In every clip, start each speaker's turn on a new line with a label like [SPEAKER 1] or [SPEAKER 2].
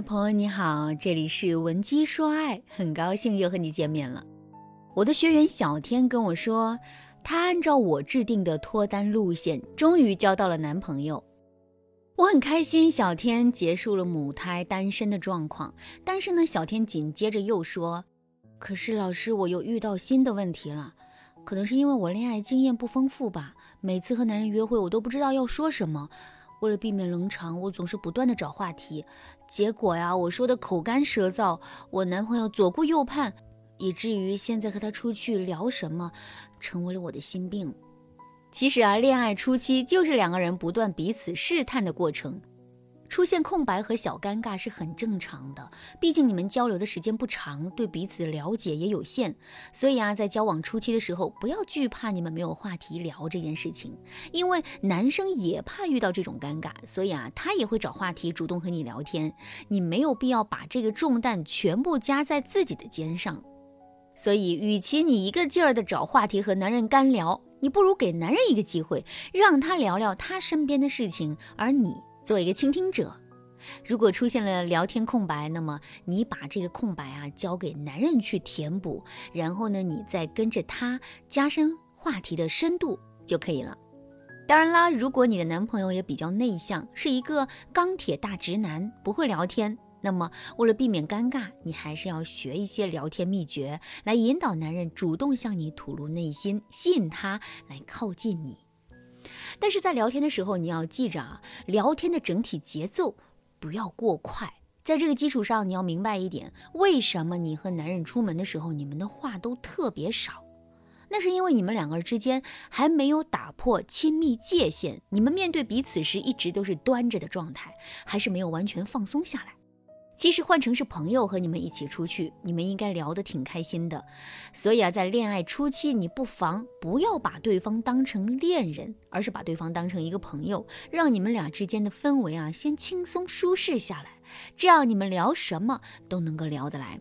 [SPEAKER 1] 朋友你好，这里是文姬说爱，很高兴又和你见面了。我的学员小天跟我说，她按照我制定的脱单路线，终于交到了男朋友。我很开心，小天结束了母胎单身的状况。但是呢，小天紧接着又说，可是老师，我又遇到新的问题了。可能是因为我恋爱经验不丰富吧，每次和男人约会，我都不知道要说什么。为了避免冷场，我总是不断的找话题，结果呀，我说的口干舌燥，我男朋友左顾右盼，以至于现在和他出去聊什么，成为了我的心病。其实啊，恋爱初期就是两个人不断彼此试探的过程。出现空白和小尴尬是很正常的，毕竟你们交流的时间不长，对彼此的了解也有限。所以啊，在交往初期的时候，不要惧怕你们没有话题聊这件事情，因为男生也怕遇到这种尴尬，所以啊，他也会找话题主动和你聊天。你没有必要把这个重担全部加在自己的肩上。所以，与其你一个劲儿的找话题和男人干聊，你不如给男人一个机会，让他聊聊他身边的事情，而你。做一个倾听者，如果出现了聊天空白，那么你把这个空白啊交给男人去填补，然后呢，你再跟着他加深话题的深度就可以了。当然啦，如果你的男朋友也比较内向，是一个钢铁大直男，不会聊天，那么为了避免尴尬，你还是要学一些聊天秘诀，来引导男人主动向你吐露内心，吸引他来靠近你。但是在聊天的时候，你要记着啊，聊天的整体节奏不要过快。在这个基础上，你要明白一点，为什么你和男人出门的时候，你们的话都特别少？那是因为你们两个人之间还没有打破亲密界限，你们面对彼此时一直都是端着的状态，还是没有完全放松下来。其实换成是朋友和你们一起出去，你们应该聊得挺开心的。所以啊，在恋爱初期，你不妨不要把对方当成恋人，而是把对方当成一个朋友，让你们俩之间的氛围啊先轻松舒适下来，这样你们聊什么都能够聊得来。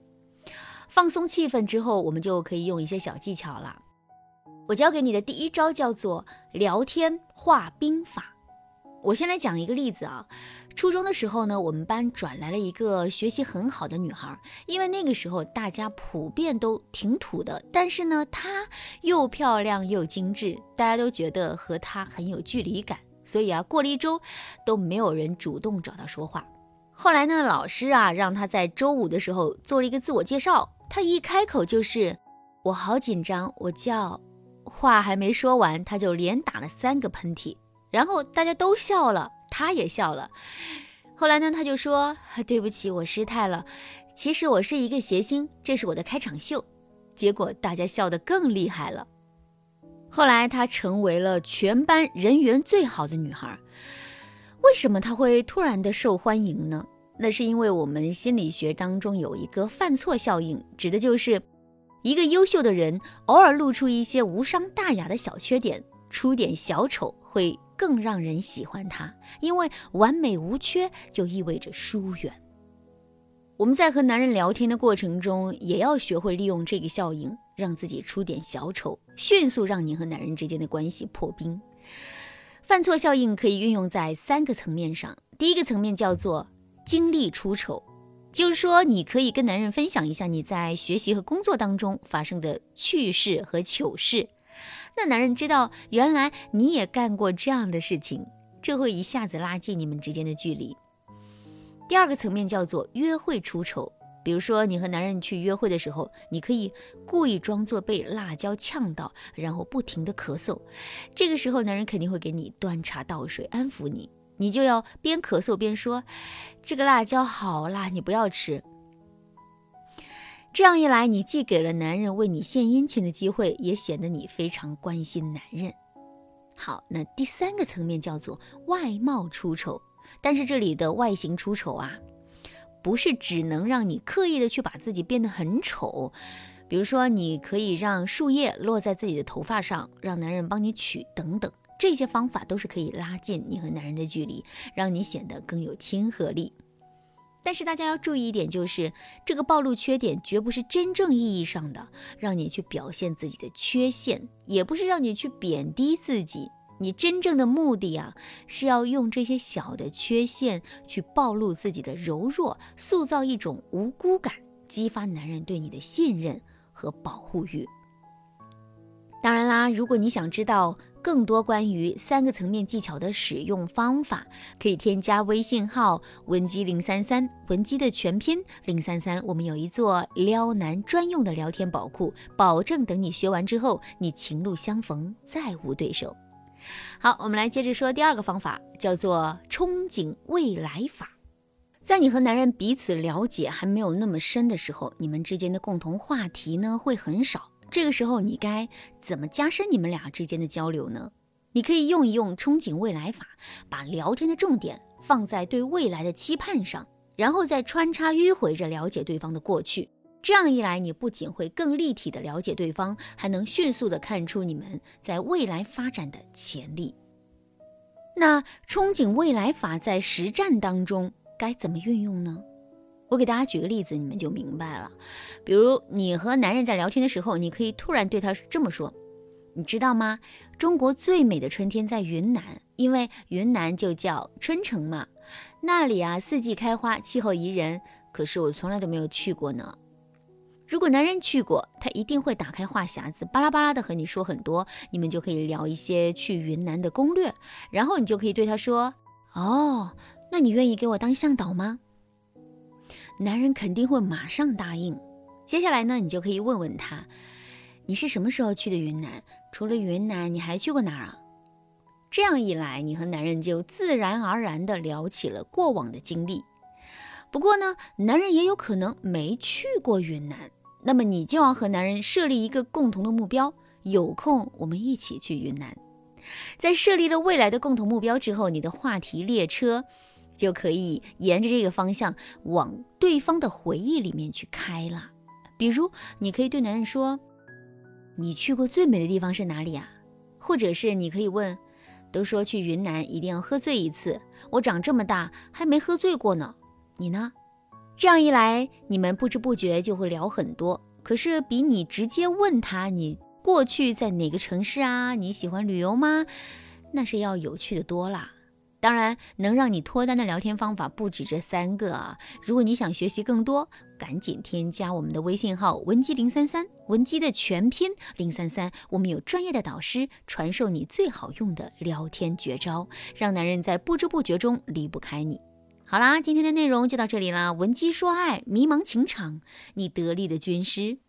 [SPEAKER 1] 放松气氛之后，我们就可以用一些小技巧了。我教给你的第一招叫做聊天化冰法。我先来讲一个例子啊。初中的时候呢，我们班转来了一个学习很好的女孩，因为那个时候大家普遍都挺土的，但是呢，她又漂亮又精致，大家都觉得和她很有距离感，所以啊，过了一周都没有人主动找她说话。后来呢，老师啊让她在周五的时候做了一个自我介绍，她一开口就是“我好紧张，我叫”，话还没说完，她就连打了三个喷嚏，然后大家都笑了。他也笑了，后来呢，他就说：“对不起，我失态了。其实我是一个谐星，这是我的开场秀。”结果大家笑得更厉害了。后来她成为了全班人缘最好的女孩。为什么她会突然的受欢迎呢？那是因为我们心理学当中有一个犯错效应，指的就是一个优秀的人偶尔露出一些无伤大雅的小缺点，出点小丑会。更让人喜欢他，因为完美无缺就意味着疏远。我们在和男人聊天的过程中，也要学会利用这个效应，让自己出点小丑，迅速让你和男人之间的关系破冰。犯错效应可以运用在三个层面上。第一个层面叫做经历出丑，就是说你可以跟男人分享一下你在学习和工作当中发生的趣事和糗事。那男人知道原来你也干过这样的事情，这会一下子拉近你们之间的距离。第二个层面叫做约会出丑，比如说你和男人去约会的时候，你可以故意装作被辣椒呛到，然后不停的咳嗽，这个时候男人肯定会给你端茶倒水安抚你，你就要边咳嗽边说：“这个辣椒好辣，你不要吃。”这样一来，你既给了男人为你献殷勤的机会，也显得你非常关心男人。好，那第三个层面叫做外貌出丑，但是这里的外形出丑啊，不是只能让你刻意的去把自己变得很丑。比如说，你可以让树叶落在自己的头发上，让男人帮你取等等，这些方法都是可以拉近你和男人的距离，让你显得更有亲和力。但是大家要注意一点，就是这个暴露缺点绝不是真正意义上的让你去表现自己的缺陷，也不是让你去贬低自己，你真正的目的啊，是要用这些小的缺陷去暴露自己的柔弱，塑造一种无辜感，激发男人对你的信任和保护欲。如果你想知道更多关于三个层面技巧的使用方法，可以添加微信号文姬零三三，文姬的全拼零三三。我们有一座撩男专用的聊天宝库，保证等你学完之后，你情路相逢再无对手。好，我们来接着说第二个方法，叫做憧憬未来法。在你和男人彼此了解还没有那么深的时候，你们之间的共同话题呢会很少。这个时候，你该怎么加深你们俩之间的交流呢？你可以用一用憧憬未来法，把聊天的重点放在对未来的期盼上，然后再穿插迂回着了解对方的过去。这样一来，你不仅会更立体的了解对方，还能迅速的看出你们在未来发展的潜力。那憧憬未来法在实战当中该怎么运用呢？我给大家举个例子，你们就明白了。比如你和男人在聊天的时候，你可以突然对他这么说：“你知道吗？中国最美的春天在云南，因为云南就叫春城嘛。那里啊，四季开花，气候宜人。可是我从来都没有去过呢。如果男人去过，他一定会打开话匣子，巴拉巴拉的和你说很多。你们就可以聊一些去云南的攻略，然后你就可以对他说：哦，那你愿意给我当向导吗？”男人肯定会马上答应。接下来呢，你就可以问问他，你是什么时候去的云南？除了云南，你还去过哪儿啊？这样一来，你和男人就自然而然地聊起了过往的经历。不过呢，男人也有可能没去过云南，那么你就要和男人设立一个共同的目标，有空我们一起去云南。在设立了未来的共同目标之后，你的话题列车。就可以沿着这个方向往对方的回忆里面去开了。比如，你可以对男人说：“你去过最美的地方是哪里啊？”或者是你可以问：“都说去云南一定要喝醉一次，我长这么大还没喝醉过呢，你呢？”这样一来，你们不知不觉就会聊很多。可是，比你直接问他你过去在哪个城市啊？你喜欢旅游吗？那是要有趣的多啦。当然，能让你脱单的聊天方法不止这三个啊！如果你想学习更多，赶紧添加我们的微信号文姬零三三，文姬的全拼零三三，我们有专业的导师传授你最好用的聊天绝招，让男人在不知不觉中离不开你。好啦，今天的内容就到这里啦！文姬说爱，迷茫情场，你得力的军师。